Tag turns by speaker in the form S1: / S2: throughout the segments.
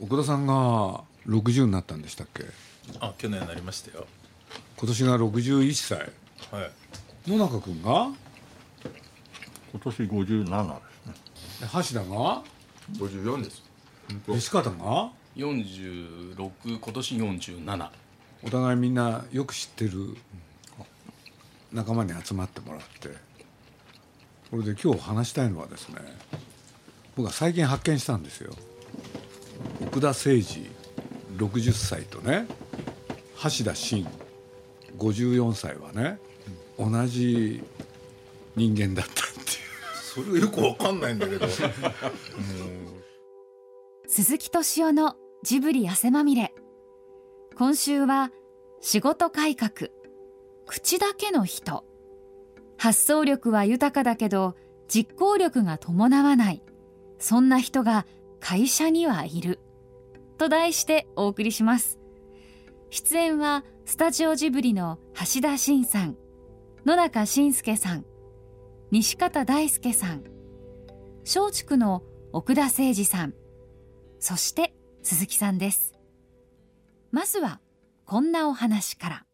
S1: 奥田さんが60になったんでしたっけ？
S2: あ去年なりましたよ。
S1: 今年が61歳。
S2: はい。
S1: 野中君が？
S3: 今年57ですね。
S1: 橋田が
S4: ？54です。
S1: 西方が
S5: ？46今年47
S1: お互いみんなよく知ってる仲間に集まってもらって。これで今日話したいのはですね僕は最近発見したんですよ奥田誠二60歳とね橋田真54歳はね同じ人間だったっていう。
S2: それがよくわかんないんだけど。
S6: 鈴木敏夫のジブリ汗まみれ。今週は仕事改革口だけの人。発想力は豊かだけど実行力が伴わない。そんな人が会社にはいる。と題してお送りします。出演はスタジオジブリの橋田真さん野中伸介さん西方大輔さん松竹の奥田誠二さんそして鈴木さんです。まずはこんなお話から。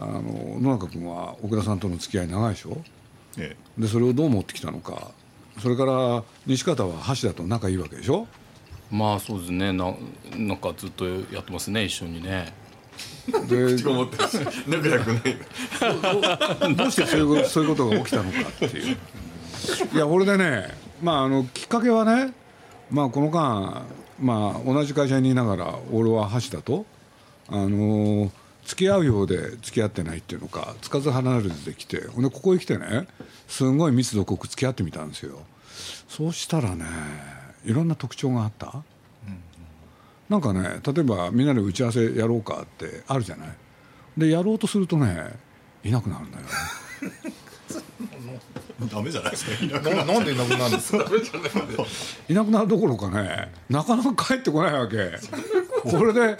S1: あの野中君は奥田さんとの付き合い長いでしょ？
S3: え
S1: でそれをどう持ってきたのかそれから西方は橋田と仲いいわけでしょ？
S5: まあそうですね。ななんかずっとやってますね一緒にね。
S1: で
S4: 口こもって仲良くない。
S1: どう してそういうそういうことが起きたのかっていう。いや俺でねまああのきっかけはねまあこの間まあ同じ会社にいながら俺は橋田とあの付き合うようで付き合ってないっていうのかつかず離れずできてほんでここへ来てねすごい密度濃く付き合ってみたんですよ。そうしたらねいろんな特徴があった、なんかね例えばみんなで打ち合わせやろうかってあるじゃない。でやろうとするとねいなくなるんだよね
S3: ダメじゃないですかいな
S2: ななんでいなくなるんですか？
S1: いなくなるどころかねなかなか帰ってこないわけ。これで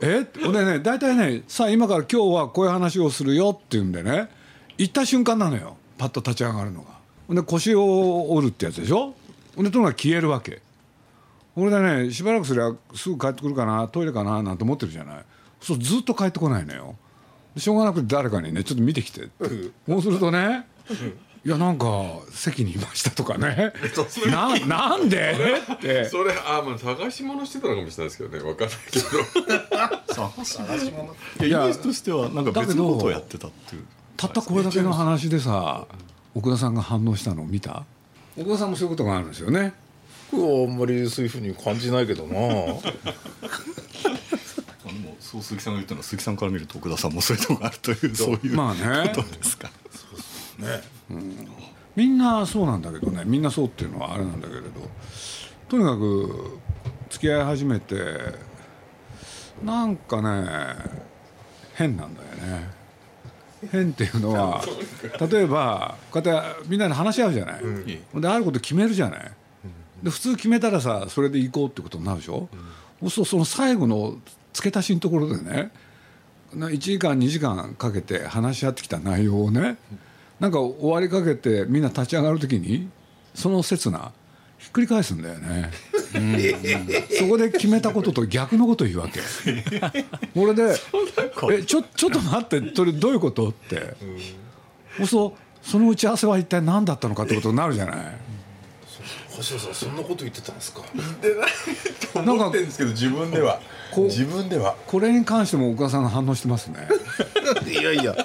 S1: え？俺ね大体ねさあ今から今日はこういう話をするよっていうんでね行った瞬間なのよ。パッと立ち上がるのが。ほんで腰を折るってやつでしょ？ほんでとにかく消えるわけ。俺でねしばらくすりゃすぐ帰ってくるかなトイレかななんて思ってるじゃない。そうずっと帰ってこないのよ。でしょうがなくて誰かにねちょっと見てきてって。そうするとねいやなんか席にいましたとかね。ななんで？って。
S4: それあまあ探し物してたのかもしれないですけどね。わかんないけど。
S3: 探しいやイメージとしてはなんか別のことをやってたっていう。
S1: たったこれだけの話でさ奥田さんが反応したのを見た？奥田さんもそういうことがあるんですよね。
S2: 僕はあんまりそういうふうに感じないけどな。
S3: でもそう鈴木さんが言ったのは鈴木さんから見ると奥田さんもそういうとこがあるというそう。いう
S1: まあね。
S3: ことですか。
S2: ね
S1: みんなそうなんだけどねみんなそうっていうのはあれなんだけれどとにかく付き合い始めてなんかね変なんだよね。変っていうのは例えばこうやってみんなで話し合うじゃない、ほん。であること決めるじゃない。で普通決めたらさそれで行こうってことになるでしょ、そうするとその最後の付け足しのところでねな1時間2時間かけて話し合ってきた内容をねなんか終わりかけてみんな立ち上がるときにその刹那ひっくり返すんだよね、うん。うんそこで決めたことと逆のことを言うわけ。俺で「えちょちょっと待ってそれどういうこと?」って、そうするとその打ち合わせは一体何だったのかってことになるじゃない
S2: 橋田さんそんなこと言ってたんですか？
S4: 思ってるんですけど自分では。自分では。
S1: これに関しても岡田さんが反応してますね。
S2: いやいや。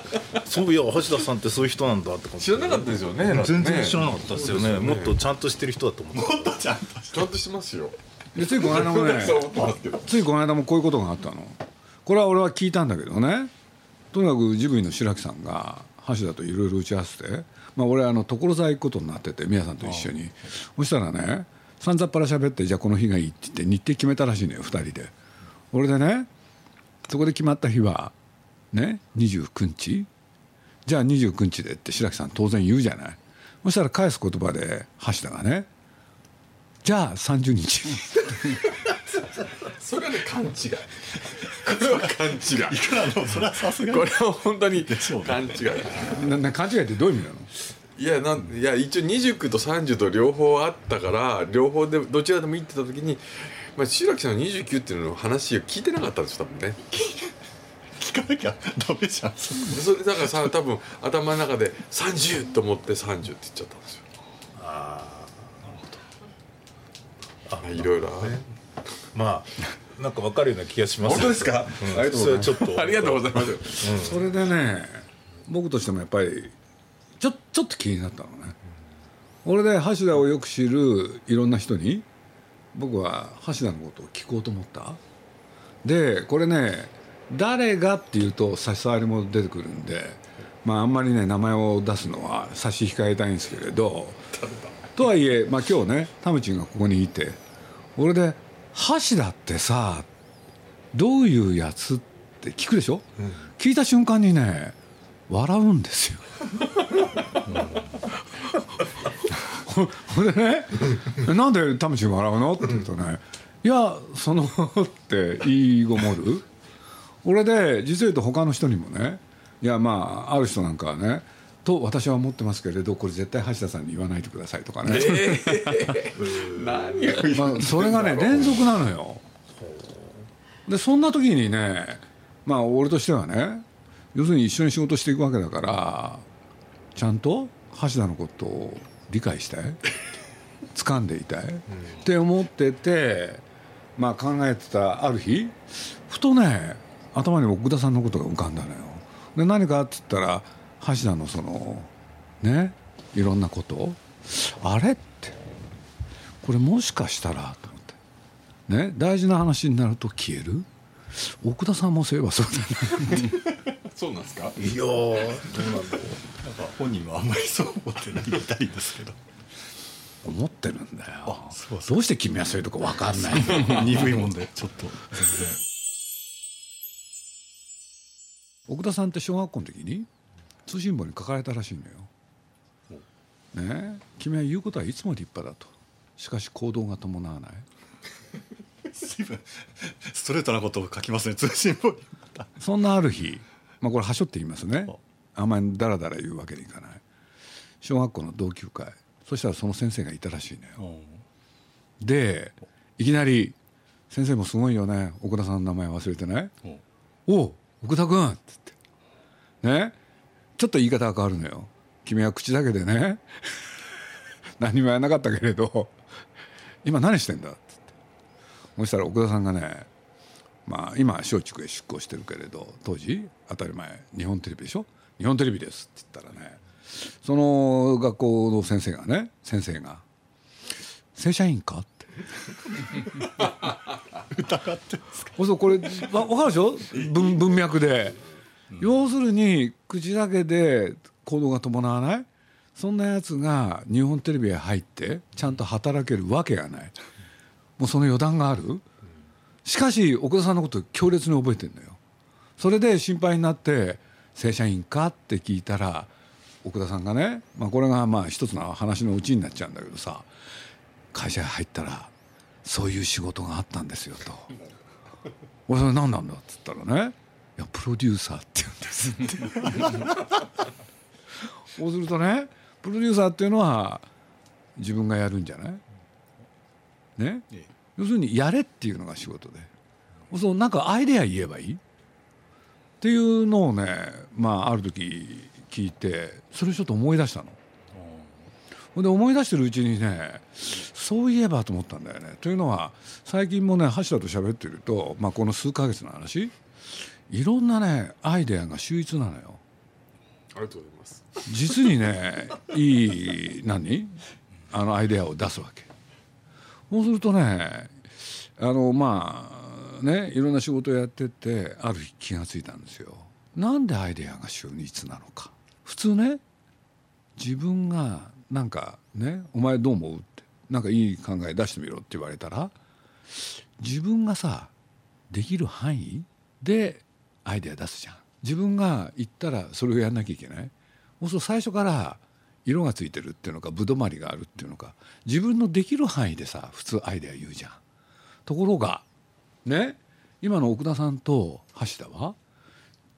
S2: そういや橋田さんってそういう人なんだって
S4: 知らなかったですよね
S2: 全然知らなか
S4: っ
S2: ったですよね。もっとちゃんとしてる人だと思って。
S4: たちゃんとしてますよ。
S1: でついこの間もねついこの間もこういうことがあったの。これは俺は聞いたんだけどね。とにかくジブリの白木さんが橋田といろいろ打ち合わせて、まあ、俺あの所沢行くことになってて宮さんと一緒に。そしたらねさんざっぱら喋ってじゃあこの日がいいって言って日程決めたらしいのよ2人で。俺でねそこで決まった日はね29日。じゃあ29日でって白木さん当然言うじゃない。そしたら返す言葉で橋田がねじゃあ30日
S4: それはね勘違い。これは勘違い
S3: いくらのそれはさすがに。
S4: これは本当に勘違い。
S1: なな勘違いってどういう意味なの？
S4: いやなんいや一応29と30と両方あったから両方でどちらでもいいってた時に、まあ、白木さんの29っていうの話を聞いてなかったんですよ多分ね。
S3: 聞かなきゃダメじゃん。
S4: それだからさ多分頭の中で30と思って30って言っちゃったんですよ。ああいろいろある
S2: まあなんかわかるような気がします
S4: 本当ですか、
S2: うん、ありがとうございます。
S4: ありがとうございます、
S1: それでね僕としてもやっぱりちょちょっと気になったのね、俺で橋田をよく知るいろんな人に僕は橋田のことを聞こうと思った。でこれね誰がっていうと差し障りも出てくるんでまああんまりね名前を出すのは差し控えたいんですけれど。とはいえ、まあ、今日ねタムチンがここにいて俺で「橋田ってさどういうやつ?」って聞くでしょ、うん、聞いた瞬間にね笑うんですよ。ほんでね「なんでタムチン笑うの?」って言うとね「いやその」って言いごもる俺で実を言うと他の人にもねいやまあある人なんかはねと私は思ってますけれどこれ絶対橋田さんに言わないでくださいとかね、えー、何まあ、それがね 連続なのよ。でそんな時にねまあ俺としてはね要するに一緒に仕事していくわけだからちゃんと橋田のことを理解したい 掴んでいたい、うん、って思っててまあ考えてたある日ふとね頭に奥田さんのことが浮かんだのよ。で何かっつったら橋田のそのねいろんなこと。あれって。これもしかしたらと思って。ね大事な話になると消える。奥田さんもそういえばそうだ
S4: な。そうなんですか？
S2: いやどうなんだろう。なんか
S3: 本人はあんまりそう思ってないみたいですけど。
S1: 思ってるんだよ。どうして君はそういうとこ分かんない
S3: 鈍いもんでちょっと全然。
S1: 奥田さんって小学校の時に？通信簿に書かれたらしいのよ。ね君は言うことはいつも立派だと。しかし行動が伴わない。
S3: ストレートなことを書きますね通信簿に。
S1: そんなある日まあこれはしょって言いますね。あ。んまりだらだら言うわけにいかない。小学校の同級会。そしたらその先生がいたらしいのよ。でいきなり「先生もすごいよね。奥田さんの名前忘れてない？おお奥田君」っつって。ねちょっと言い方が変わるのよ。君は口だけでね。何もやらなかったけれど。今何してんだってそしたら奥田さんがねまあ今松竹へ出向してるけれど当時当たり前日本テレビでしょ？日本テレビですって言ったらねその学校の先生がね先生が「正社員か?」って。
S3: 疑ってますか？
S1: これわ分かるでしょ？文文脈で、うん、要するに口だけで行動が伴わない？そんなやつが日本テレビへ入ってちゃんと働けるわけがない。もうその予断がある？しかし奥田さんのこと強烈に覚えてるのよ。それで心配になって「正社員か?」って聞いたら奥田さんがね、まあ、これがまあ一つの話のうちになっちゃうんだけどさ会社に入ったらそういう仕事があったんですよと「俺それ何なんだ?」っつったらね「やプロデューサーって言うんです」って。そうするとねプロデューサーっていうのは自分がやるんじゃない？ね？要するにやれっていうのが仕事で。そうなんかアイデア言えばいい？っていうのをねまあある時聞いてそれちょっと思い出したの。で思い出してるうちにねそういえばと思ったんだよね。というのは最近もね橋田と喋ってると、まあ、この数か月の話いろんなねアイデアが秀逸なのよ。
S4: ありがとうございます。
S1: 実にねいい何？あのアイデアを出すわけ。そうするとねあのまあねいろんな仕事をやっててある日気が付いたんですよ。なんでアイデアが秀逸なのか。普通ね自分がなんかね「お前どう思う?」ってなんかいい考え出してみろって言われたら自分がさできる範囲でアイデア出すじゃん。自分が言ったらそれをやんなきゃいけない。そうすると最初から色がついてるっていうのかぶどまりがあるっていうのか自分のできる範囲でさ普通アイデア言うじゃん。ところがね今の奥田さんと橋田は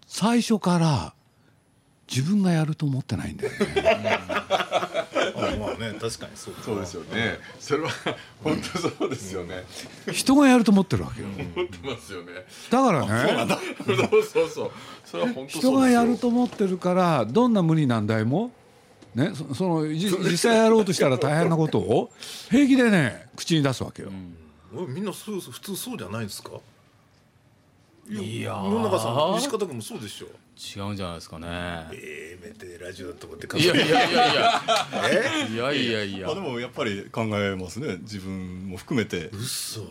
S1: 最初から自分がやると思ってないんだよね
S2: まあね確かにそう
S4: そうですよね。それは本当そうですよね。
S1: 人がやると思ってるわけよ。
S4: 思ってますよね。
S1: だからね。
S4: そうそうそうそれは本当
S1: 人
S4: よ。
S1: がやると思ってるからどんな無理難題もねそそのじ実際やろうとしたら大変なことを平気でね口に出すわけよ、
S2: おいみんなそう普通そうじゃないですか？
S5: いやー。
S2: 世の中さん西方君もそうでしょ。
S5: 違うんじゃないですかね。
S2: ええめてラジオだと思って。
S5: いやいやいやいや。
S2: え？
S5: いやいやいや。
S3: まあでもやっぱり考えますね。自分も含めて。
S2: 嘘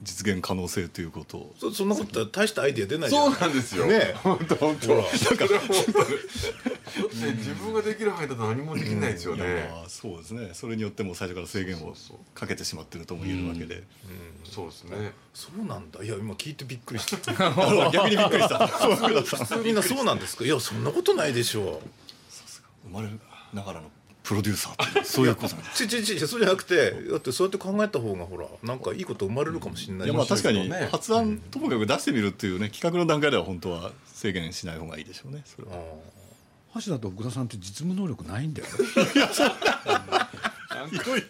S3: 実現可能性ということを。
S2: そそんなことは大したアイディア出ないじゃ
S4: そうんなんですよ。
S2: ね
S4: 本当本当。だから本当だって自分ができる範囲だと何もできないですよね。
S3: まあそうですね。それによっても最初から制限をかけてしまってるとも言えるわけで。
S4: そうですね。
S2: そうなんだ。いや今聞いてびっくりした。
S3: 逆にびっくりした。
S2: みんなそうなんですか？いやそんなことないでしょ
S3: 生まれながらのプロデューサーっていうそういうことなんです
S2: ちちちそうじゃなくてだってそうやって考えた方がほらなんかいいこと生まれるかもしれない。
S3: いやまあ確かに発案ともかく出してみるっていうね企画の段階では本当は制限しない方がいいでしょうねそれは。
S1: 橋田と福田さんって実務能力ないんだよ。
S4: なんかこれ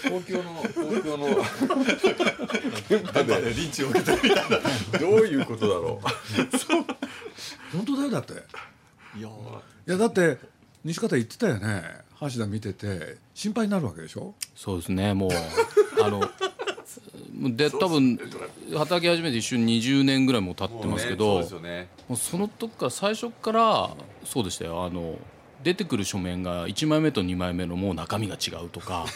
S4: 東京の東京の。
S3: リンチを受けてるみたいな。
S4: どういうことだろ
S1: 本当だよだって。
S3: いや
S1: いやだって西方言ってたよね。橋田見てて心配になるわけでしょ？
S5: そうですね。もうあの で多分働き始めて一緒に20年ぐらいもう経って
S4: う
S5: ますけど、
S4: ねそうですよね。
S5: もうその時から最初からそうでしたよ。あの出てくる書面が1枚目と2枚目のもう中身が違うとか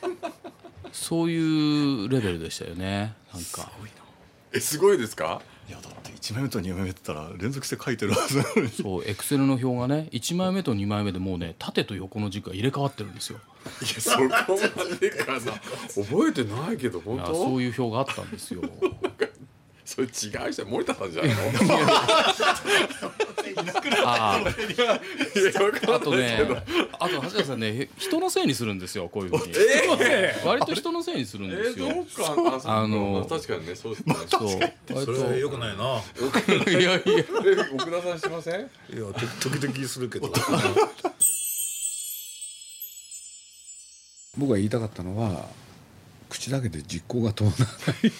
S5: そういうレベルでしたよね。なんか
S4: えすごいですか？
S3: いやだって1枚目と2枚目って言ったら連続して書いてるはずなのに。
S5: そうエクセルの表がね1枚目と2枚目でもうね縦と横の軸が入れ替わってるんですよ。
S4: いやそこまでかな。覚えてないけど本当？
S5: あそういう表があったんですよ。
S4: それ違う人森田さんじゃないの？
S5: あ
S4: いやわか
S5: ああとねあと橋田さんね人のせいにするんですよこういうふうに。割と人のせいにするん
S4: え
S5: ですよ。
S4: あ
S5: あの
S4: 確かにねそうですね。
S5: そう。割
S2: それは良くないな。
S5: といやいや
S4: え奥田さんしません？
S2: いやて時々するけど。
S1: 僕が言いたかったのは口だけで実行が伴わない。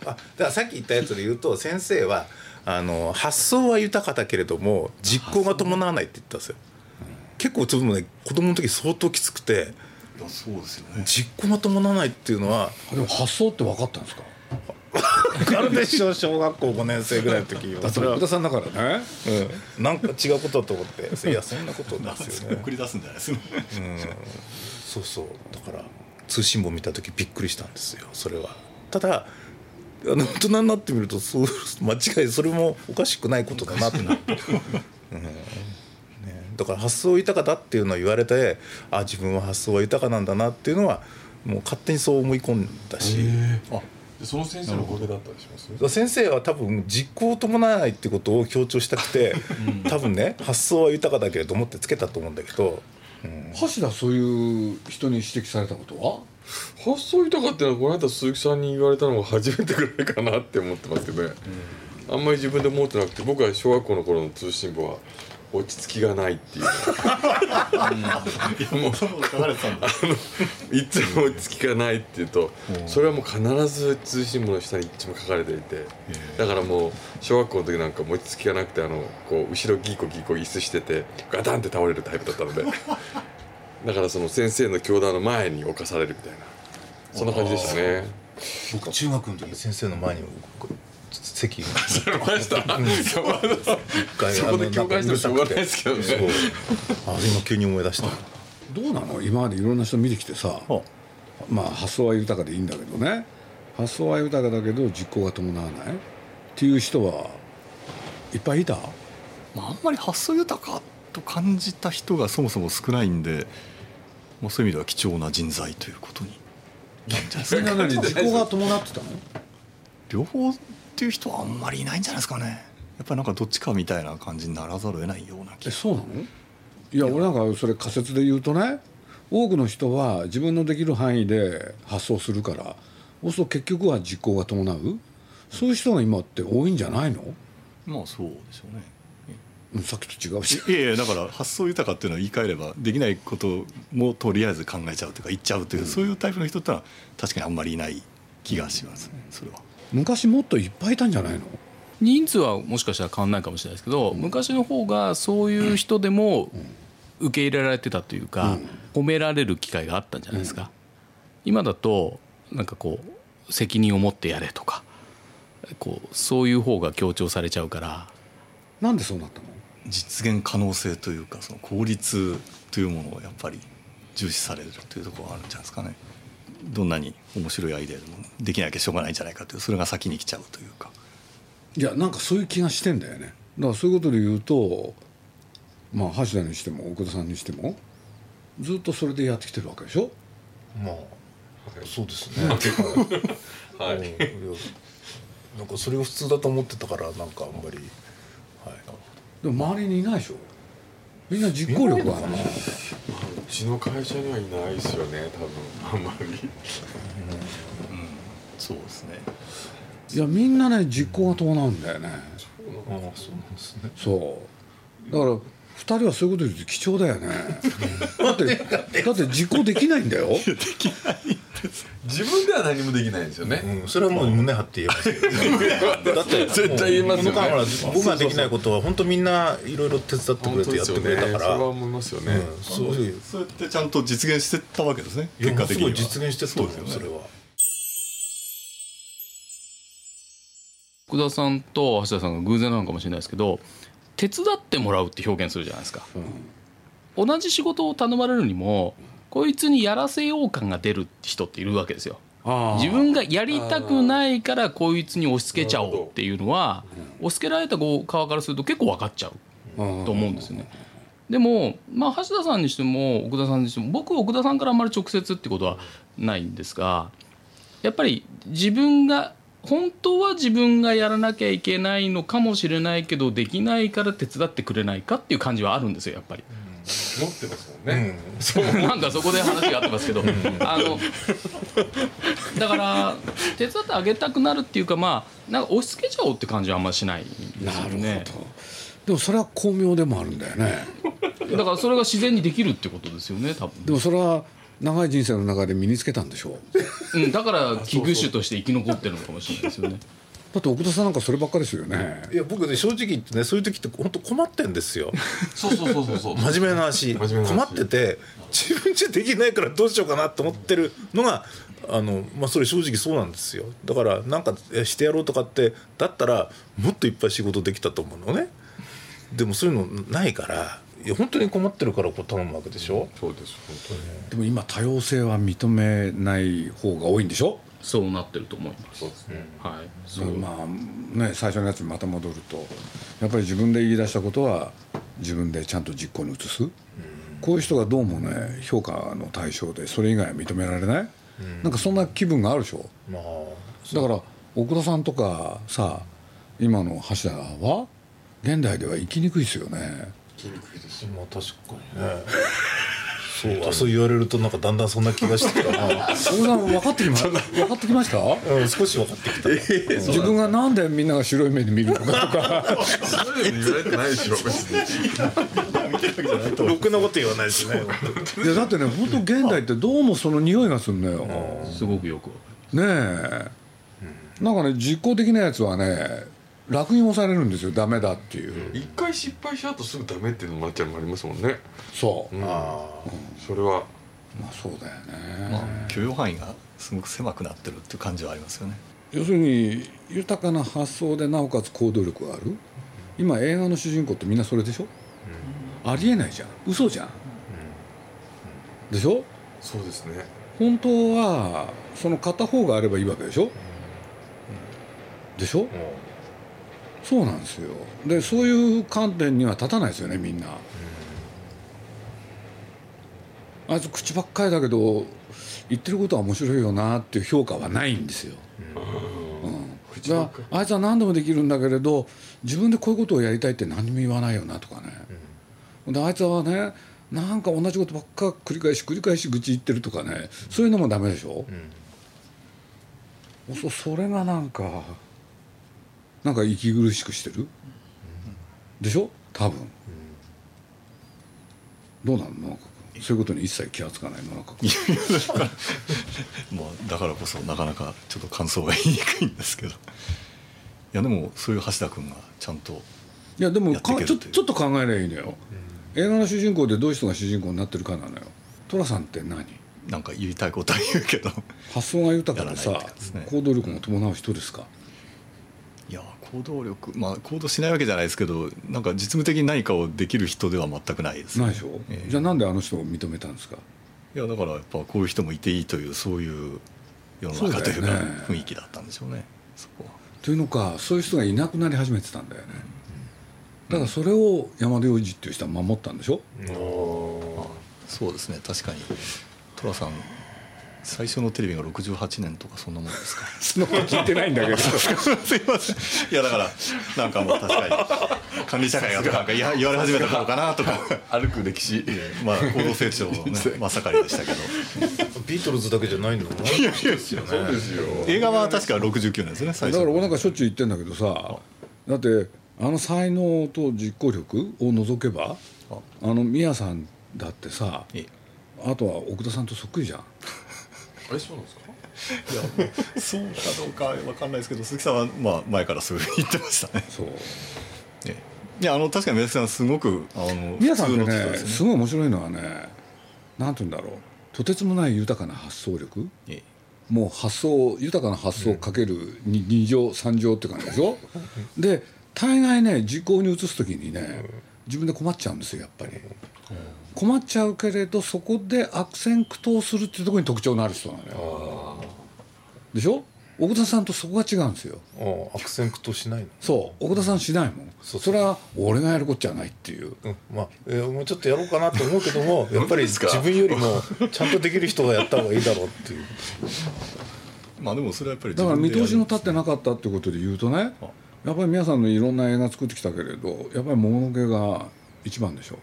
S2: あだからさっき言ったやつで言うと先生はあの発想は豊かだけれども実行が伴わないって言ったんですよ。結構ちょっとね子供の時相当きつくて
S3: そうですよね。
S2: 実行が伴わないっていうのは
S1: でも発想って分かったんですか？
S2: 分かるでしょ小学校5年生ぐらいの時はそれは
S1: 福田さんだからね。
S2: うん、なんか違うことだと思って。いやそんなことですよね。
S3: 送り出すんじゃないですか。
S2: そうそう。だから通信簿見た時びっくりしたんですよそれは。ただあの大人になってみるとそう間違いそれもおかしくないことだなってなって、うん。ね、だから発想豊かだっていうのを言われてあ自分は発想は豊かなんだなっていうのはもう勝手にそう思い込んだし、
S4: あ。でその先生のおかげだったりします？
S2: 先生は多分実行を伴わないってことを強調したくて、多分ね発想は豊かだけれどもってつけたと思うんだけど、
S1: 橋田そういう人に指摘されたことは？
S4: 発想豊かっていうのはこの間鈴木さんに言われたのが初めてぐらいかなって思ってますけどね、あんまり自分で思ってなくて僕は小学校の頃の通信簿は落ち着きがないっていう。の
S3: もう書かれてたんだ。
S4: いつも落ち着きがないって言うとそれはもう必ず通信簿の下にいつも書かれていてだからもう小学校の時なんかもう落ち着きがなくてあのこう後ろギーコギーコ椅子しててガタンって倒れるタイプだったので。だからその先生の教壇の前に置かされるみたいな。そんな感じでしたね。
S2: 僕中学の時先生の前に席が。
S4: ました。
S2: 一回
S4: そこで共感してもしょうがないですけどね。
S2: あ今急に思い出した。
S1: どうなの？今までいろんな人見てきてさまあ発想は豊かでいいんだけどね。発想は豊かだけど実行が伴わない。っていう人はいっぱいいた？
S3: まあ、あんまり発想豊かと感じた人がそもそも少ないんで、まあ、そういう意味では貴重な人材ということに
S1: それなのに実行が伴ってたの？
S3: 両方っていう人はあんまりいないんじゃないですかね。やっぱりなんかどっちかみたいな感じにならざるを得ないような気が。
S1: えそうなの？いや俺なんかそれ仮説で言うとね多くの人は自分のできる範囲で発想するからそうすると結局は実行が伴う？そういう人が今って多いんじゃないの？
S3: まあそうでしょうね。
S1: うんさっきと違うし。
S3: いやいやだから発想豊かっていうのは言い換えればできないこともとりあえず考えちゃうというか言っちゃうという、そういうタイプの人ってのは確かにあんまりいない気がしますねそれは。
S1: 昔もっといっぱいいたんじゃないの？
S5: 人数はもしかしたら変わんないかもしれないですけど、昔の方がそういう人でも受け入れられてたというか、褒められる機会があったんじゃないですか、今だとなんかこう責任を持ってやれとかこうそういう方が強調されちゃうから
S1: なんでそうなったの？
S3: 実現可能性というかその効率というものをやっぱり重視されるというところがあるんじゃないですかねどんなに面白いアイデアでもできなきゃしょうがないんじゃないかというそれが先に来ちゃうというか。
S1: いやなんかそういう気がしてんだよね。だからそういうことで言うとまあ橋田にしても奥田さんにしてもずっとそれでやってきてるわけでしょ？
S2: まあそうですね。
S4: はい。
S2: なんかそれを普通だと思ってたからなんかあんまりはい。
S1: でも周りにいないでしょ？みんな実行力はある
S4: ちの会社にはいないですよね多分あんまり。
S3: そうですね。
S1: いやみんなね実行が伴うんだよね。
S2: ああそうなんですね。
S1: そう。だから二人はそういうこと言うと貴重だよね。だってだって実行できないんだよ。
S4: 自分では何もできないんですよね、
S2: うん、それはもう胸張って言えますけどだって
S4: 絶対言いますよね。
S2: 僕ができないことは本当みんないろいろ手伝ってくれてやってくれたから。
S4: それは思いますよね、
S2: うんそういう。
S3: そうやってちゃんと実現してったわけですね。結果的には。
S2: すごい実現してったよ
S3: そうですよね。
S2: それは。
S5: 福田さんと橋田さんが偶然なのかもしれないですけど手伝ってもらうって表現するじゃないですか、同じ仕事を頼まれるにもこいつにやらせよう感が出る人っているわけですよ。自分がやりたくないからこいつに押し付けちゃおうっていうのは押し付けられた側からすると結構分かっちゃうと思うんですよね。でも、まあ、橋田さんにしても奥田さんにしても僕は奥田さんからあんまり直接ってことはないんですがやっぱり自分が本当は自分がやらなきゃいけないのかもしれないけどできないから手伝ってくれないかっていう感じはあるんですよやっぱり。
S4: 持ってますもんね、
S5: そう。なんかそこで話があってますけど。あのだから手伝ってあげたくなるっていうかまあなんか押し付けちゃおうって感じはあんまりしないんですよね。
S1: でもそれは巧妙でもあるんだよね。
S5: だからそれが自然にできるってことですよね多分。
S1: でもそれは長い人生の中で身につけたんでしょう。
S5: うん、だから器具種として生き残ってるのかもしれないですよね。
S1: だって奥田さんなんかそればっかりですよね。
S2: いや僕ね正直言ってねそういう時って本当困ってんですよ。
S4: そうそうそうそうそう。
S2: 真面目な話。
S4: 面目な話。
S2: 困ってて自分じゃできないからどうしようかなと思ってるのがあの、まあ、それ正直そうなんですよ。だからなんかえしてやろうとかってだったらもっといっぱい仕事できたと思うのね。でもそういうのないからいや本当に困ってるからこう頼むわけでしょ、
S4: そうです本当に。
S1: でも今多様性は認めない方が多いんでしょ？
S5: そうなってると思います。
S4: そうですね、
S5: はい。
S1: そう。まあね最初のやつにまた戻るとやっぱり自分で言い出したことは自分でちゃんと実行に移す、こういう人がどうもね評価の対象でそれ以外は認められない、なんかそんな気分があるでしょ？
S2: まあ
S1: だから奥田さんとかさ今の橋田は現代では生きにくいですよね
S2: まあ確かにね。そうあそう言われるとなんかだんだんそんな気がしてきた。な、
S1: 奥田さん分かってきま分かってきました？
S2: うん、少し分かってきた、
S1: 自分がなんでみんなが白い目で見るのかとか。
S4: そういうの言われてないでしょ
S2: ろくなこと言わないですね
S1: いやだってね本当現代ってどうもその匂いがするのよ、
S5: すごくよく。
S1: ねえ、なんかね実行できないやつはね楽にもされるんですよダメだっていう、
S4: 一回失敗しちゃうとすぐダメっていうのもあっちゃんもありますもんね。
S1: そう、
S2: あ
S4: それは。
S1: まあそうだよね、
S3: まあ許容範囲がすごく狭くなってるっていう感じはありますよね。
S1: 要するに豊かな発想でなおかつ行動力がある？今映画の主人公ってみんなそれでしょ、ありえないじゃん。嘘じゃん、でしょ？
S4: そうですね。
S1: 本当はその片方があればいいわけでしょ、でしょ、そうなんですよ。でそういう観点には立たないですよねみんな、あいつ口ばっかりだけど言ってることは面白いよなっていう評価はないんですよ、うん。だからあいつは何でもできるんだけれど自分でこういうことをやりたいって何にも言わないよなとかね、であいつはねなんか同じことばっか繰り返し繰り返し愚痴言ってるとかね。そういうのもダメでしょ、そそれがなんかなんか息苦しくしてる？でしょ？多分、どうなの野中君。そういうことに一切気が付かない野中君。
S3: まあ、だからこそなかなかちょっと感想が言いにくいんですけど。いやでもそういう橋田君がちゃんと
S1: いやでもかちょちょっと考えればいいのよ、映画の主人公でどういう人が主人公になってるかなのよ。寅さんって何？
S3: なんか言いたいことは言うけど。
S1: 発想が豊かでさ、
S3: ね。
S1: 行動力が伴う人ですか？
S3: いや行動力まあ行動しないわけじゃないですけどなんか実務的に何かをできる人では全くないです。ね
S1: ないでしょ、
S3: ええ。
S1: じゃあなんであの人を認めたんですか？
S3: いやだからやっぱこういう人もいていいというそういう世の中というか雰囲気だったんでしょうね。そこは。
S1: というのかそういう人がいなくなり始めてたんだよね。だからそれを山田洋次っていう人は守ったんでしょ？
S3: そうですね。確かに寅さん最初のテレビが68年とかそんなもんですか？
S1: その聞いてないんだけど。
S3: すいません。いやだからなんかもう確かに管理社会がなんか言わ言われ始めた頃かなとか。
S4: 歩く歴史。
S3: まあ高度成長のね真っ盛りでしたけど。
S2: ビートルズだけじゃないの？ですよね。
S4: そうですよ。
S3: 映画は確か69年ですね最初
S1: だから俺なんかしょっちゅう言ってんだけどさだってあの才能と実行力を除けば
S3: あ。
S1: あの宮さんだってさ
S3: え。
S1: あとは奥田さんとそっくりじゃん
S4: あれそうなんですか？
S3: いやそうかどうかわかんないですけど鈴木さんはまあ前からそう言ってましたね。
S1: そう。
S3: ええ。いやあの確かに宮崎さんすごくあの
S1: 宮さんってね
S3: 普通の人です
S1: すごい面白いのはねなんて言うんだろう。とてつもない豊かな発想力。
S3: ええ。
S1: もう発想豊かな発想をかけるに2乗3乗って感じでしょ？で大概ね実行に移す時にね自分で困っちゃうんですよやっぱり困っちゃうけれどそこで悪戦苦闘するっていうところに特徴のある人なのよ。でしょ？奥田さんとそこが違うんですよ。
S2: 悪戦苦闘しないの？
S1: そう。奥田さんしないもん。
S2: そう
S1: それは俺がやるこっちゃないっていう。
S2: うん。まあ、えーもうちょっとやろうかなと思うけども やっぱり自分よりもちゃんとできる人がやった方がいいだろうっていう。
S3: まあでもそれはやっぱり
S1: だから見通しの
S3: た
S1: 立ってなかったってことで言うとねやっぱり皆さんのいろんな映画作ってきたけれどやっぱりもののけが一番でしょ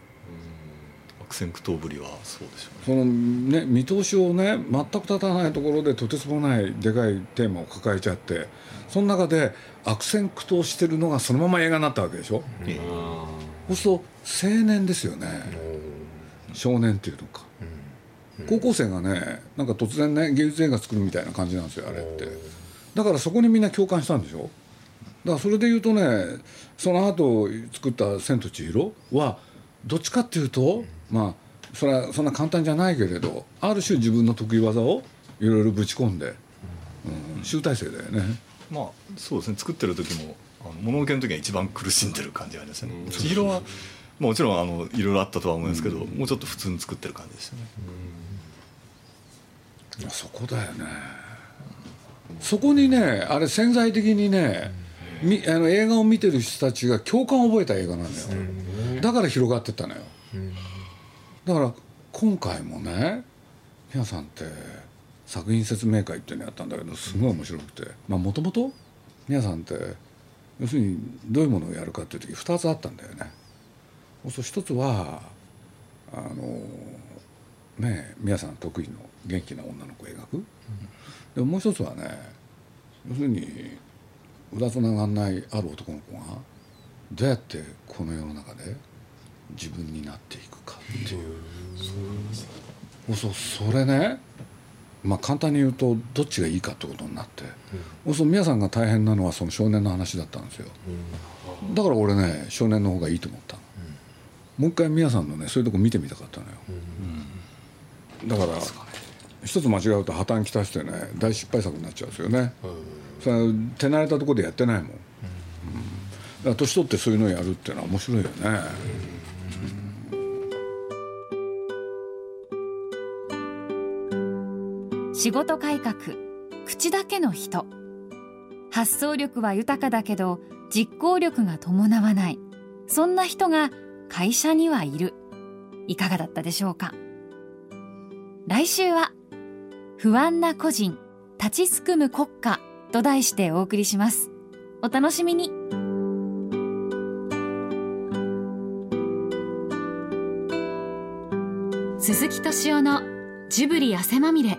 S3: 悪戦苦闘ぶりはそうでしょうね。
S1: そのね見通しをね全く立たないところでとてつもないでかいテーマを抱えちゃってその中で悪戦苦闘してるのがそのまま映画になったわけでしょ？
S3: ええ
S1: そうすると青年ですよね。少年っていうのか。高校生がねなんか突然ね芸術映画作るみたいな感じなんですよあれって。だからそこにみんな共感したんでしょ？だからそれで言うとねその後作った「千と千尋」はどっちかっていうとまあそれはそんな簡単じゃないけれどある種自分の得意技をいろいろぶち込んで、うん、集大成だよね。
S3: まあそうですね。作ってる時もあの物のけの時が一番苦しんでる感じがありますよね。千尋は、まあ、もちろんあのいろいろあったとは思うんですけど、もうちょっと普通に作ってる感じでしたね、
S1: いやそこだよね。そこにねあれ潜在的にね、みあの映画を見てる人たちが共感を覚えた映画なのよ、だから広がってったのよ、だから今回もね皆さんって作品説明会っていうのやったんだけどすごい面白くて。まあもともと皆さんって要するにどういうものをやるかっていう時2つあったんだよね。そう一つはあのね皆さん得意の元気な女の子を描く、でももう一つはね要するに裏つながんないある男の子がどうやってこの世の中で自分になっていくかっていう。そうそれねまあ簡単に言うとどっちがいいかってことになって、そうすると皆さんが大変なのはその少年の話だったんですよ、だから俺ね少年の方がいいと思ったの、もう一回皆さんのねそういうとこ見てみたかったのよ、だから一つ間違うと破綻きたしてね大失敗作になっちゃうんですよね、それ手慣れたところでやってないもん、だから年取ってそういうのをやるっていうのは面白いよね、
S6: 仕事改革口だけの人。発想力は豊かだけど実行力が伴わない。そんな人が会社にはいる。いかがだったでしょうか。来週は不安な個人立ちすくむ国家と題してお送りします。お楽しみに。鈴木敏夫のジブリ汗まみれ。